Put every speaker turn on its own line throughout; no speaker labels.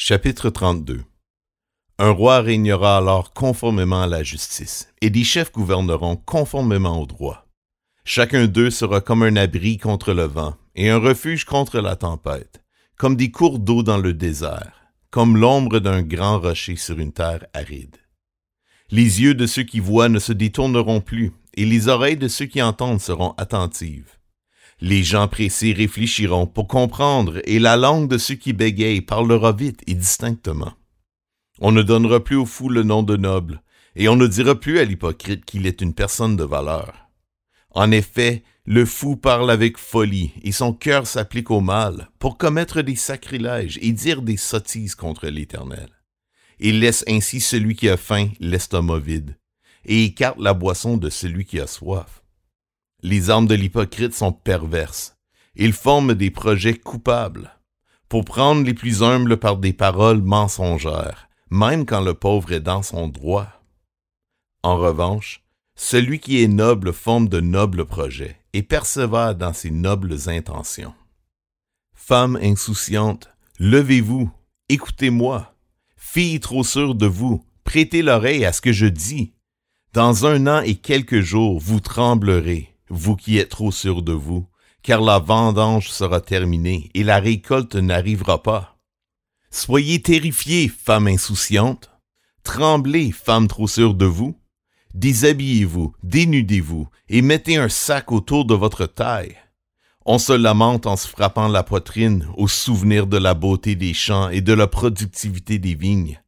Chapitre 32 Un roi régnera alors conformément à la justice, et des chefs gouverneront conformément au droit. Chacun d'eux sera comme un abri contre le vent, et un refuge contre la tempête, comme des cours d'eau dans le désert, comme l'ombre d'un grand rocher sur une terre aride. Les yeux de ceux qui voient ne se détourneront plus, et les oreilles de ceux qui entendent seront attentives. Les gens pressés réfléchiront pour comprendre, et la langue de ceux qui bégayent parlera vite et distinctement. On ne donnera plus au fou le nom de noble, et on ne dira plus à l'hypocrite qu'il est une personne de valeur. En effet, le fou parle avec folie, et son cœur s'applique au mal, pour commettre des sacrilèges et dire des sottises contre l'Éternel. Il laisse ainsi celui qui a faim l'estomac vide, et écarte la boisson de celui qui a soif. Les armes de l'hypocrite sont perverses. Ils forment des projets coupables pour prendre les plus humbles par des paroles mensongères, même quand le pauvre est dans son droit. En revanche, celui qui est noble forme de nobles projets et persévère dans ses nobles intentions. Femme insouciante, levez-vous, écoutez-moi. Fille trop sûre de vous, prêtez l'oreille à ce que je dis. Dans un an et quelques jours, vous tremblerez vous qui êtes trop sûr de vous, car la vendange sera terminée et la récolte n'arrivera pas. Soyez terrifiés, femme insouciante. Tremblez, femme trop sûre de vous. Déshabillez-vous, dénudez-vous, et mettez un sac autour de votre taille. On se lamente en se frappant la poitrine au souvenir de la beauté des champs et de la productivité des vignes.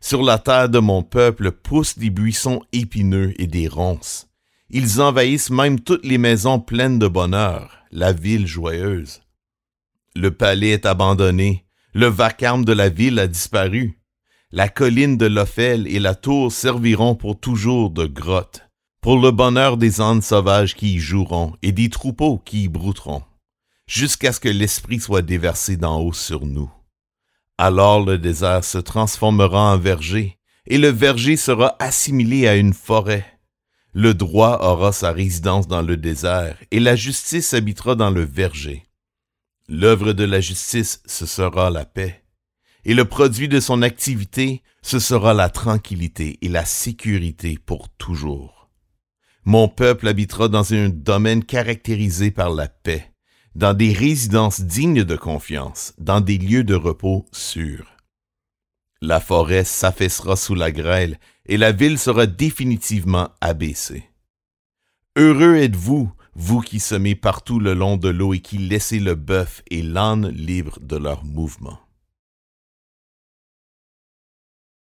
Sur la terre de mon peuple poussent des buissons épineux et des ronces. Ils envahissent même toutes les maisons pleines de bonheur, la ville joyeuse. Le palais est abandonné, le vacarme de la ville a disparu. La colline de l'Ophel et la tour serviront pour toujours de grotte, pour le bonheur des ânes sauvages qui y joueront et des troupeaux qui y brouteront, jusqu'à ce que l'Esprit soit déversé d'en haut sur nous. Alors le désert se transformera en verger, et le verger sera assimilé à une forêt. Le droit aura sa résidence dans le désert, et la justice habitera dans le verger. L'œuvre de la justice, ce sera la paix, et le produit de son activité, ce sera la tranquillité et la sécurité pour toujours. Mon peuple habitera dans un domaine caractérisé par la paix, dans des résidences dignes de confiance, dans des lieux de repos sûrs. La forêt s'affaissera sous la grêle, et la ville sera définitivement abaissée. Heureux êtes-vous, vous qui semez partout le long de l'eau et qui laissez le bœuf et l'âne libres de leur mouvement.